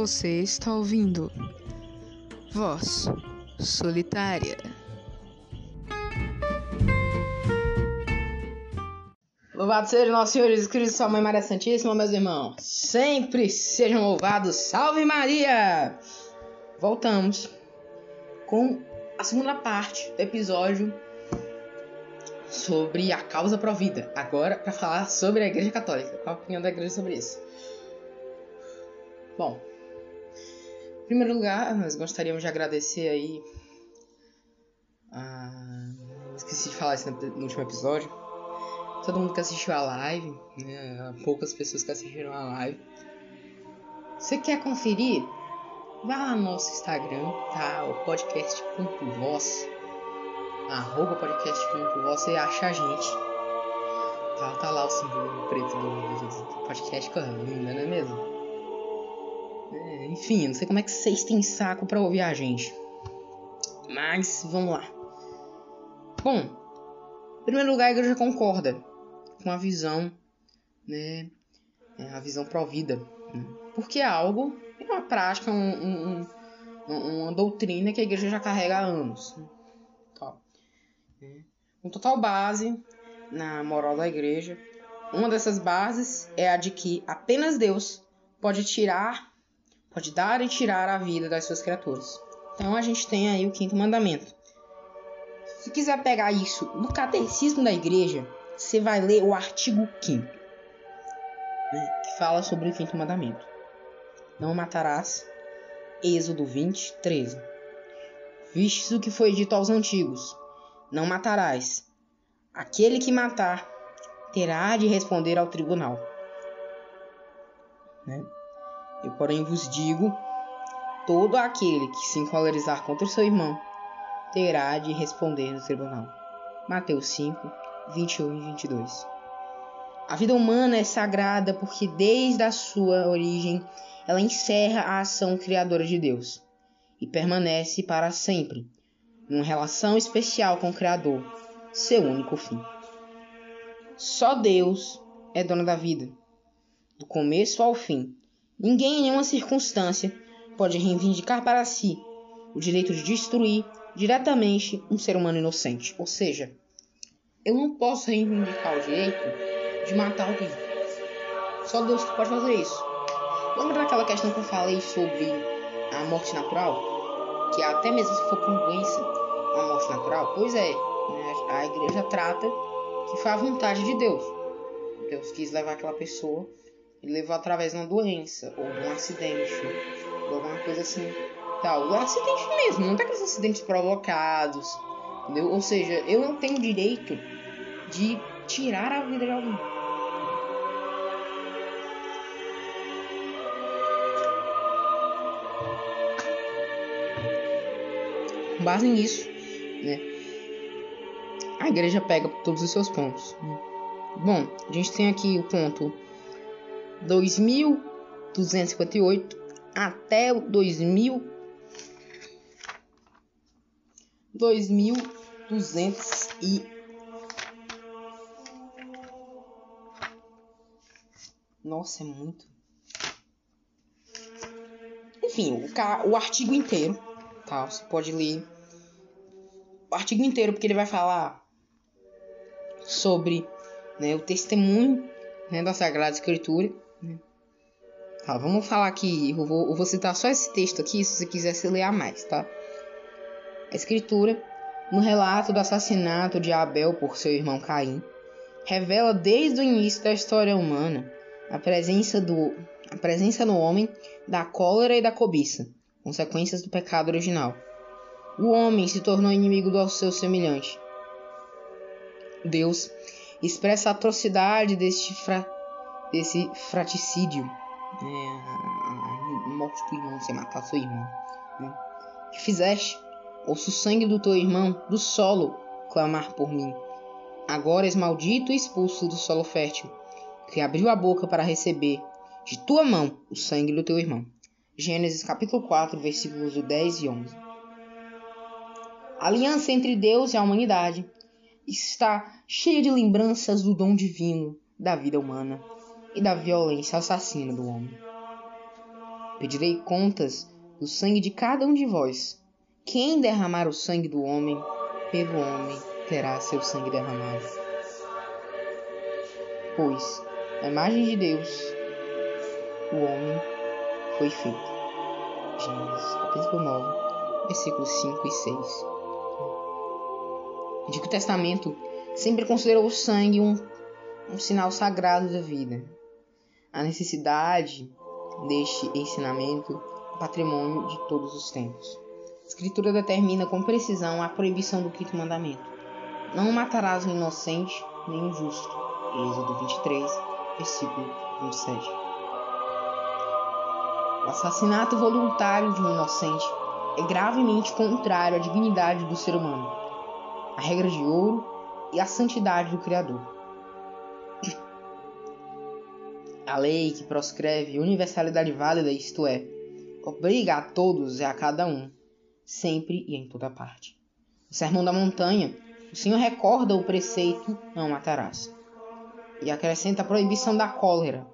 Você está ouvindo Voz Solitária. Louvado seja nosso Senhor Jesus Cristo, sua mãe Maria Santíssima, meus irmãos. Sempre sejam louvados. Salve Maria! Voltamos com a segunda parte do episódio sobre a causa provida. Agora, para falar sobre a Igreja Católica. Qual a opinião da Igreja sobre isso? Bom, primeiro lugar, nós gostaríamos de agradecer aí. A... Esqueci de falar isso no último episódio. Todo mundo que assistiu a live, né? poucas pessoas que assistiram a live. Você quer conferir? Vá lá no nosso Instagram, tá? O podcast.voz. Arroba podcast.voz e acha a gente. Tá, tá lá o símbolo preto do, podcast, coisa linda, não é mesmo? Enfim, não sei como é que vocês têm saco para ouvir a gente. Mas vamos lá. Bom, em primeiro lugar, a igreja concorda com a visão, né? É, a visão provida. Né? Porque é algo, é uma prática, um, um, um, uma doutrina que a igreja já carrega há anos. Tá. É. Total base na moral da igreja. Uma dessas bases é a de que apenas Deus pode tirar pode dar e tirar a vida das suas criaturas. Então a gente tem aí o quinto mandamento. Se quiser pegar isso no catecismo da igreja, você vai ler o artigo 5 né, que fala sobre o quinto mandamento. Não matarás. Êxodo 20, 13. Vistes o que foi dito aos antigos: Não matarás. Aquele que matar terá de responder ao tribunal. Né? Eu, porém, vos digo: todo aquele que se encolerizar contra o seu irmão terá de responder no tribunal. Mateus 5, 21 e 22. A vida humana é sagrada porque, desde a sua origem, ela encerra a ação criadora de Deus e permanece para sempre, numa relação especial com o Criador, seu único fim. Só Deus é dono da vida, do começo ao fim, Ninguém em nenhuma circunstância pode reivindicar para si o direito de destruir diretamente um ser humano inocente. Ou seja, eu não posso reivindicar o direito de matar alguém. Só Deus que pode fazer isso. Lembra daquela questão que eu falei sobre a morte natural? Que até mesmo se for por doença, a morte natural? Pois é, né? a igreja trata que foi a vontade de Deus. Deus quis levar aquela pessoa ele levou através de uma doença, ou de um acidente, ou alguma coisa assim. Tal. Acidente mesmo, não tem aqueles acidentes provocados. Entendeu? Ou seja, eu não tenho direito de tirar a vida de alguém. Com base nisso, né? A igreja pega todos os seus pontos. Bom, a gente tem aqui o ponto 2258 até o 2000 2200 e Nossa, é muito. Enfim, o, o artigo inteiro, tá? Você pode ler o artigo inteiro porque ele vai falar sobre né, o testemunho né, da Sagrada Escritura Tá, vamos falar aqui, eu vou, eu vou citar só esse texto aqui, se você quiser se ler mais, tá? A escritura, no relato do assassinato de Abel por seu irmão Caim, revela desde o início da história humana a presença, do, a presença no homem da cólera e da cobiça, consequências do pecado original. O homem se tornou inimigo do seu semelhante. Deus expressa a atrocidade deste, fra, desse fraticídio é, morte do irmão, você matar seu irmão, né? que fizeste, ouço o sangue do teu irmão do solo clamar por mim. Agora és maldito e expulso do solo fértil, que abriu a boca para receber de tua mão o sangue do teu irmão. Gênesis capítulo 4, versículos 10 e 11. A aliança entre Deus e a humanidade está cheia de lembranças do dom divino da vida humana e da violência assassina do homem. Pedirei contas do sangue de cada um de vós. Quem derramar o sangue do homem, pelo homem terá seu sangue derramado. Pois, a imagem de Deus, o homem foi feito. Gênesis capítulo 9, versículos 5 e 6. O Antigo Testamento sempre considerou o sangue um, um sinal sagrado da vida. A necessidade deste ensinamento patrimônio de todos os tempos. A Escritura determina com precisão a proibição do quinto mandamento. Não matarás o inocente nem o justo. Êxodo 23, versículo 27. O assassinato voluntário de um inocente é gravemente contrário à dignidade do ser humano, à regra de ouro e à santidade do Criador. A lei que proscreve universalidade válida, isto é, obriga a todos e a cada um, sempre e em toda parte. No Sermão da Montanha, o Senhor recorda o preceito não matarás e acrescenta a proibição da cólera,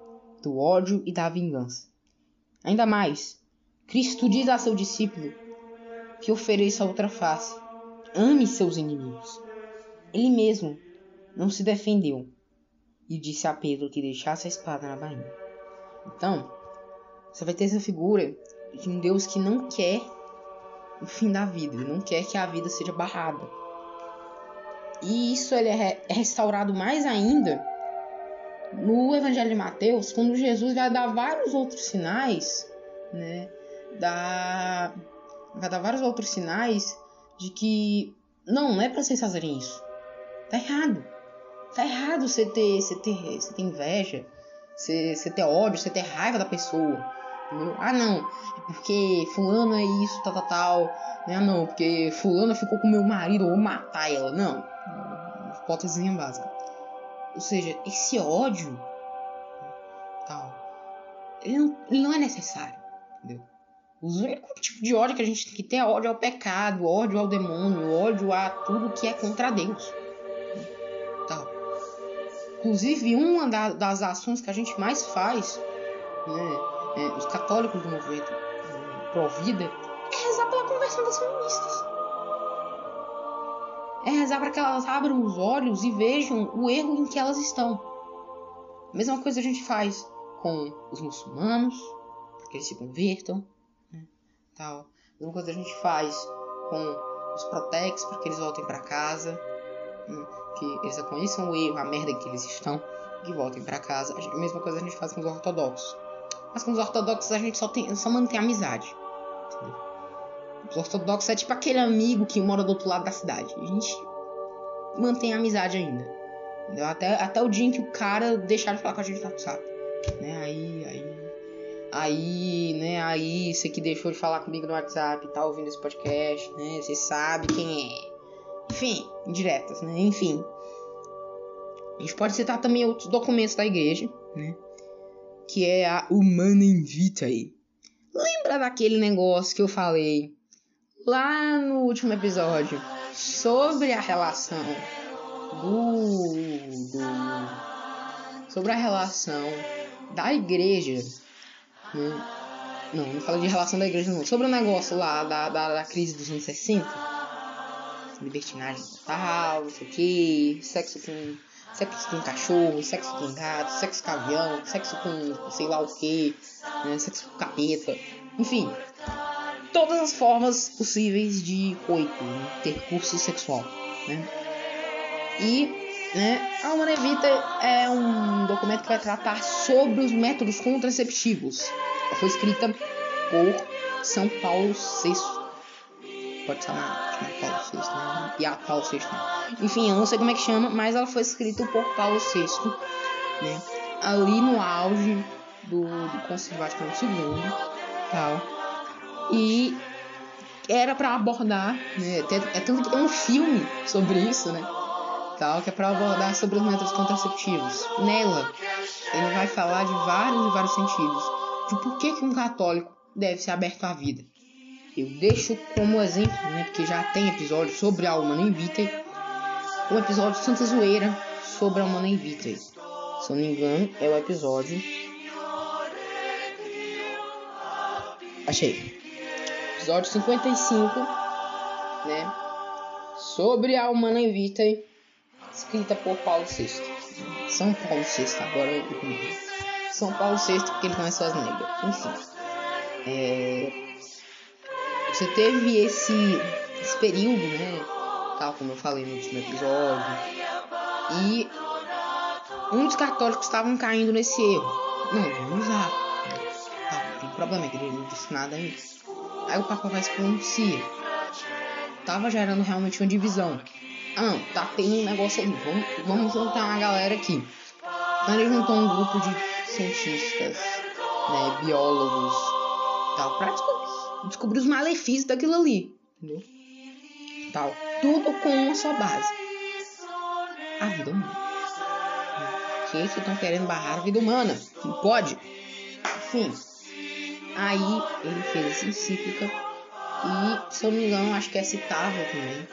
do ódio e da vingança. Ainda mais, Cristo diz a seu discípulo que ofereça outra face, ame seus inimigos. Ele mesmo não se defendeu, e disse a Pedro que deixasse a espada na bainha. Então, você vai ter essa figura de um Deus que não quer o fim da vida, ele não quer que a vida seja barrada. E isso ele é restaurado mais ainda no Evangelho de Mateus, quando Jesus vai dar vários outros sinais, né? Da... Vai dar vários outros sinais de que não, não é para vocês fazerem isso. Tá errado. Tá errado você ter, você ter, você ter inveja, você, você ter ódio, você ter raiva da pessoa. Entendeu? Ah, não, é porque fulano é isso, tal, tal, tal. Né? Ah, não, porque fulano ficou com meu marido, ou matar ela. Não, hipótesezinha básica. Ou seja, esse ódio, tal, ele não, ele não é necessário, entendeu? O único tipo de ódio que a gente tem que ter é ódio ao pecado, ódio ao demônio, ódio a tudo que é contra Deus. Inclusive, uma das ações que a gente mais faz, né, é, os católicos do movimento é, pró-vida, é rezar pela conversão das feministas. É rezar para que elas abram os olhos e vejam o erro em que elas estão. A mesma coisa a gente faz com os muçulmanos, para que eles se convertam. Né, tal. A mesma coisa a gente faz com os protex, para que eles voltem para casa. Que eles reconheçam o erro, a merda que eles estão e voltem para casa. A mesma coisa a gente faz com os ortodoxos. Mas com os ortodoxos a gente só, tem, só mantém amizade. Os ortodoxos é tipo aquele amigo que mora do outro lado da cidade. A gente mantém amizade ainda. Até, até o dia em que o cara deixar de falar com a gente no WhatsApp. Né? Aí, aí. Aí, né, aí, você que deixou de falar comigo no WhatsApp, tá ouvindo esse podcast, né? Você sabe quem é. Enfim, indiretas, né? Enfim. A gente pode citar também outros documentos da igreja, né? Que é a Humana Vitae. Lembra daquele negócio que eu falei lá no último episódio sobre a relação do, do sobre a relação da igreja, né? Não, não fala de relação da igreja não. Sobre o negócio lá da, da, da crise dos anos 60 libertinagem total, não sei o que, sexo com. Sexo com cachorro, sexo com gato, sexo com avião, sexo com sei lá o que, né, sexo com capeta, enfim, todas as formas possíveis de coito, né, ter curso sexual, né? E, né, a Humana Evita é um documento que vai tratar sobre os métodos contraceptivos. Ela foi escrita por São Paulo VI pode chamar, chamar Paulo VI, né? E a Paulo VI. Enfim, eu não sei como é que chama, mas ela foi escrita por Paulo VI, né? Ali no auge do, do Concílio Vaticano II, tal. E era para abordar, né? É tanto que tem um filme sobre isso, né? Tal, que é para abordar sobre os métodos contraceptivos. Nela, ele vai falar de vários e vários sentidos de por que, que um católico deve ser aberto à vida eu deixo como exemplo, né, porque já tem episódio sobre a Humana Vitae, um episódio Santa Zoeira sobre a Humana Vitae. Se eu não me engano, é o episódio Achei. Episódio 55, né? Sobre a Humana Vitae, escrita por Paulo VI. São Paulo VI, agora eu São Paulo VI, porque ele conhece as negras. Enfim. É... Você teve esse, esse período, né? Tal como eu falei no último episódio. E muitos católicos estavam caindo nesse erro. Não, vamos lá. Tá, tem problema, que ele não disse nada aí. Aí o Papa vai se pronuncia. Tava gerando realmente uma divisão. Ah, não, tá tendo um negócio ali. Vamos, vamos juntar uma galera aqui. Então ele juntou um grupo de cientistas, né, biólogos, tal, pra descobrir, descobrir os malefícios daquilo ali. Entendeu? Tal. Tudo com uma só base. A vida humana que estão querendo barrar a vida humana. Não pode. Enfim. Aí ele fez essa encíclica. E, se eu não me engano, acho que é citável também.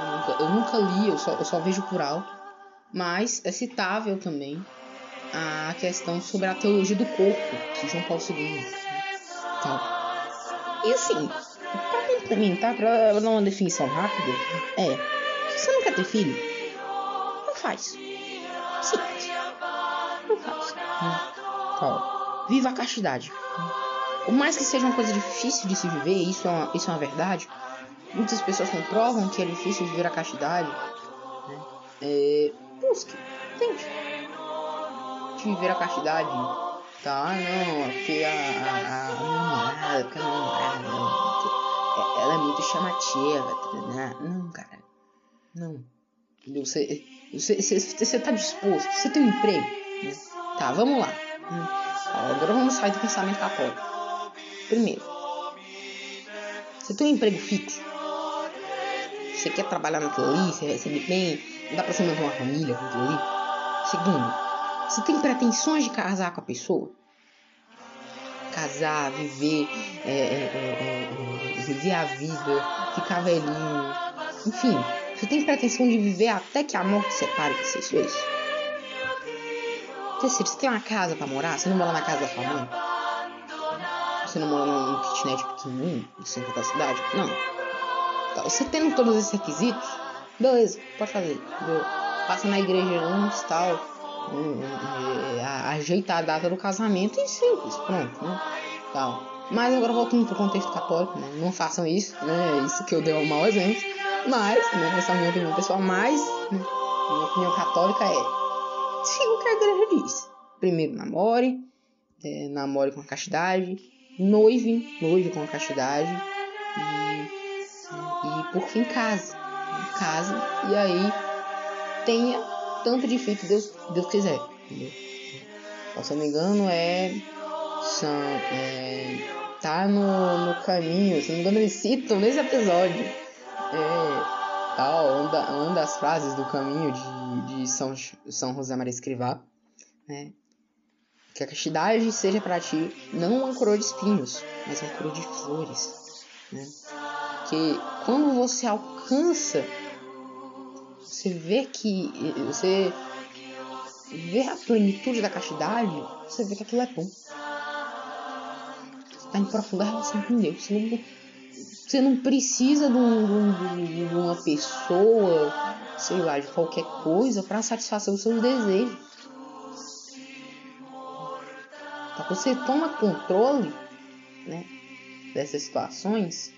Eu nunca, eu nunca li, eu só, eu só vejo por alto. Mas é citável também a questão sobre a teologia do corpo de João Paulo II. Então, e assim, para complementar, para dar uma definição rápida, é: se você não quer ter filho, não faz. Viva a castidade. Por mais que seja uma coisa difícil de se viver, isso é uma, isso é uma verdade. Muitas pessoas comprovam que é difícil viver a castidade. Né? É, busque, tente. De viver a castidade. Tá, não, porque a, a, a, namorada, porque a namorada, não, ela é muito chamativa, né? Não, cara. Não. Você, você, você, você tá disposto, você tem um emprego. Tá, vamos lá. Agora vamos sair do pensamento católico. Primeiro, você tem um emprego fixo. Você quer trabalhar naquilo ali, você recebe bem, dá pra você manter uma família com aquilo ali. Segundo, você tem pretensões de casar com a pessoa? Casar, viver, é, é, é, é viver a vida, ficar velhinho, enfim, você tem pretensão de viver até que a morte separe vocês dois? Terceiro, você tem uma casa pra morar? Você não mora na casa da sua mãe? Você não mora num kitnet pequenininho, no centro da cidade? Não. Então, você tendo todos esses requisitos, beleza, pode fazer. Passa na igreja antes, tal. Um, é, ajeita a data do casamento e simples, pronto, né? Mas agora voltando pro contexto católico, né? Não façam isso, né? Isso que eu dei um mau exemplo. Mas, né, essa é a minha opinião pessoal, mas né, minha opinião católica é siga o que a igreja diz. Primeiro namore, é, namore com a castidade, noive, noive com a castidade e, e por fim case. Case e aí tenha tanto de filho que Deus, Deus quiser. Entendeu? Se eu não me engano, é, são, é tá no, no caminho, se não me engano, eles citam nesse episódio. É, tal, uma, uma das frases do caminho de, de São, São José Maria Escrivá, né? Que a castidade seja para ti não uma coroa de espinhos, mas uma coroa de flores, né? Que quando você alcança, você vê que você vê a plenitude da castidade, você vê que aquilo é bom. Você está em profunda relação com Deus. Você não você não precisa de, um, de, de uma pessoa, sei lá, de qualquer coisa para satisfazer os seus desejos. Então, você toma controle né, dessas situações,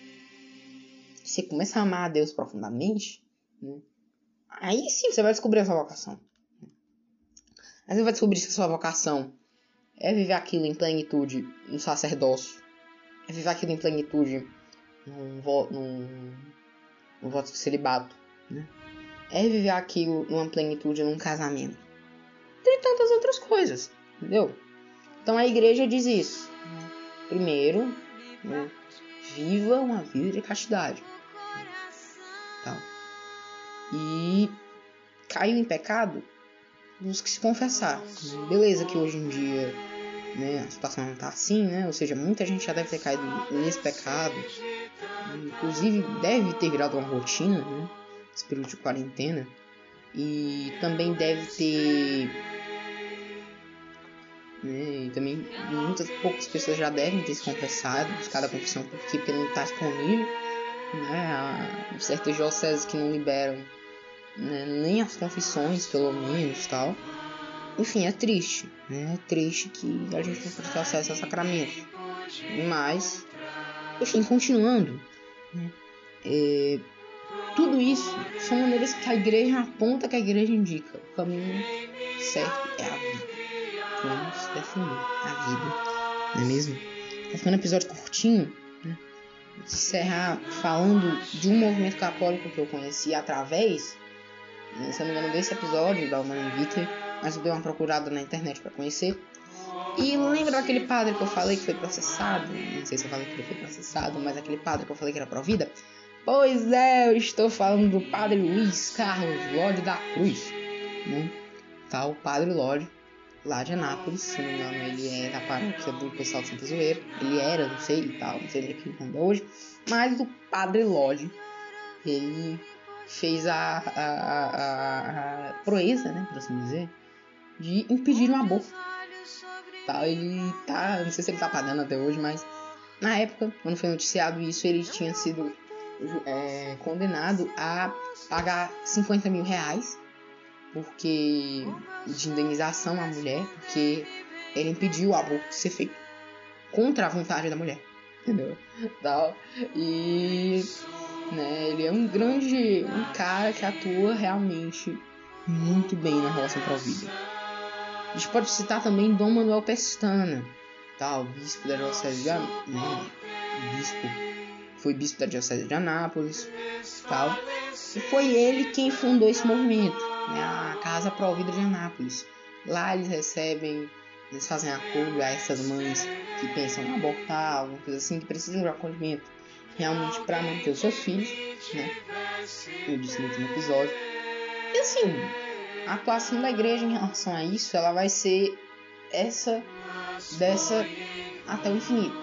você começa a amar a Deus profundamente, né, aí sim você vai descobrir a sua vocação. Aí você vai descobrir se a sua vocação é viver aquilo em plenitude no sacerdócio, é viver aquilo em plenitude num, vo, num, num voto de celibato, né? É viver aquilo numa plenitude num casamento. Tem tantas outras coisas, entendeu? Então a igreja diz isso. Primeiro, né? viva uma vida de castidade. E caiu em pecado, busque se confessar. Beleza que hoje em dia né, a situação não tá assim, né? Ou seja, muita gente já deve ter caído nesse pecado inclusive deve ter virado uma rotina, né? Esse período de quarentena. E também deve ter Né? E também muitas poucas pessoas já devem ter se confessado, buscado a confissão porque, não está disponível. Né? Certas dioceses que não liberam né? nem as confissões, pelo menos, tal. Enfim, é triste, né? É triste que a gente não ter acesso a sacramentos. Mas, enfim, continuando, né? é, tudo isso são maneiras que a igreja aponta, que a igreja indica. O caminho certo é a vida. Vamos defender a vida, não é mesmo? Tá ficando um episódio curtinho, né? Encerrar falando de um movimento católico que eu conheci através, né, se não me engano, desse episódio da Humana Vita, mas eu dei uma procurada na internet para conhecer. E lembra daquele padre que eu falei que foi processado? Não sei se eu falei que ele foi processado, mas aquele padre que eu falei que era pró-vida. Pois é, eu estou falando do Padre Luiz Carlos Lodi da Cruz, né? Tá, o Padre Lodi, lá de Anápolis, se não me engano, ele é da paróquia do pessoal de Santa Zoeira. Ele era, não sei e tal, não sei ele aqui ainda hoje. Mas o Padre Lodi, ele fez a, a, a, a, proeza, né, por assim dizer, de impedir um aborto. Tá, ele tá, não sei se ele tá pagando até hoje, mas na época, quando foi noticiado isso, ele tinha sido é, condenado a pagar 50 mil reais porque de indenização à mulher, porque ele impediu o aborto de ser feito contra a vontade da mulher, entendeu? Tal. E né, ele é um grande um cara que atua realmente muito bem na relação com a vida. A gente pode citar também Dom Manuel Pestana, tal, bispo da diocese de, né, bispo foi bispo da Diocese de Anápolis, tal. E foi ele quem fundou esse movimento, né, a Casa Provida de Anápolis. Lá eles recebem, eles fazem acolho a essas mães que pensam em abortar, alguma coisa assim, que precisam de acolhimento realmente para manter os seus filhos, né? Eu disse no último episódio. E assim, a atuação da igreja em relação a isso, ela vai ser essa dessa até o infinito.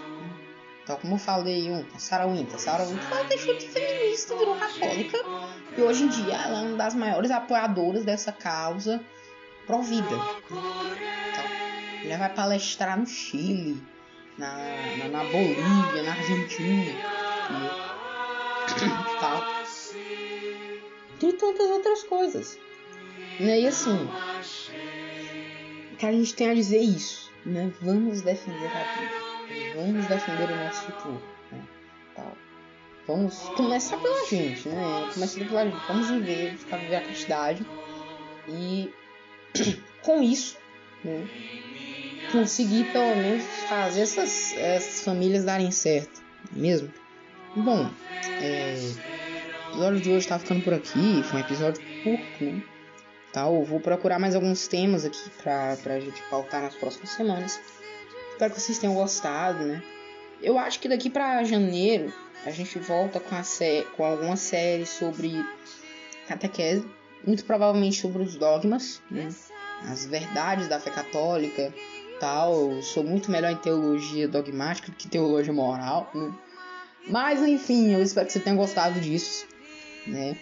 Então, como eu falei ontem, Sarah Winter. Sarah Winter ela deixou de feminista, virou católica. E hoje em dia ela é uma das maiores apoiadoras dessa causa pró-vida. Então, ela vai palestrar no Chile, na, na, na Bolívia, na Argentina. E tal. E tantas outras coisas. Né? E assim, o que a gente tem a dizer é isso. Né? Vamos defender a vida vamos defender o nosso futuro. Né? Tal. Vamos começar pela gente, né? Começar pela gente. Vamos viver, ficar viver a castidade. E com isso, né? Conseguir pelo menos fazer essas, essas famílias darem certo. Mesmo? Bom, é, o episódio de hoje tá ficando por aqui. Foi um episódio curto, né? Tal. Vou procurar mais alguns temas aqui pra, pra gente pautar nas próximas semanas. Espero que vocês tenham gostado, né? Eu acho que daqui para janeiro a gente volta com, a sé com alguma série sobre catequese, muito provavelmente sobre os dogmas, né? as verdades da fé católica, tal. Eu sou muito melhor em teologia dogmática do que teologia moral, né? Mas enfim, eu espero que você tenha gostado disso, né?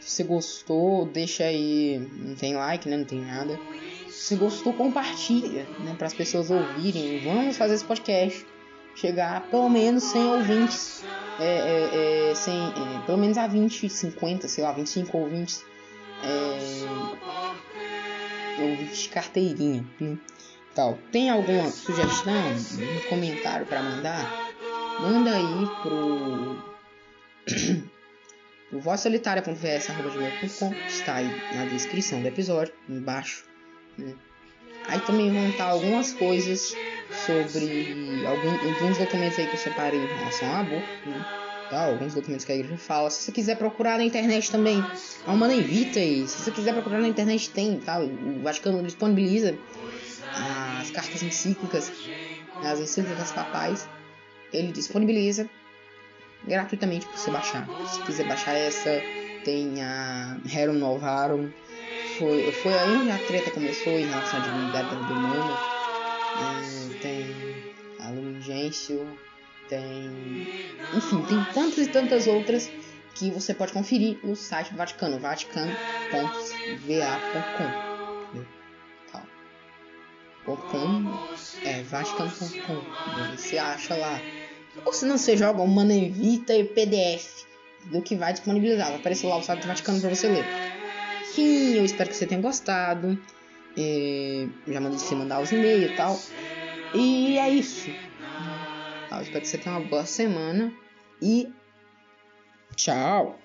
Se você gostou, deixa aí, não tem like, né? Não tem nada. Se gostou, compartilha, né, para as pessoas ouvirem. Vamos fazer esse podcast chegar pelo menos 100 ouvintes, é, é, é, 100, é, pelo menos a 20, 50, sei lá, 25 ouvintes, é, ouvintes de carteirinha. Né? Tal. Tem alguma sugestão, um comentário para mandar? Manda aí pro o vossolitária.vs.com está aí na descrição do episódio, embaixo. Né? Aí também vão estar algumas coisas sobre algum, alguns documentos aí que eu separei em relação ao aborto, né? tá? alguns documentos que a igreja fala. Se você quiser procurar na internet também, Alma Invita aí. Se você quiser procurar na internet tem, tá? O Vaticano disponibiliza cartas encíclicas, as encíclicas papais. Ele disponibiliza gratuitamente para você baixar. Se quiser baixar essa, tem a Rerum Novarum foi, foi aí onde a treta começou em relação à divindade da vida humana. É, tem a Lumigêncio, tem. Enfim, tem tantas e tantas outras que você pode conferir no site do Vaticano, vaticano.va.com. .com É Vaticano.com. Você acha lá. Ou se não, você joga o Manevita e PDF do que vai disponibilizar. Vai aparecer lá o site do Vaticano para você ler. Sim, eu espero que você tenha gostado. É, já mandei você mandar os e-mails e tal. E é isso. Eu espero que você tenha uma boa semana. E tchau.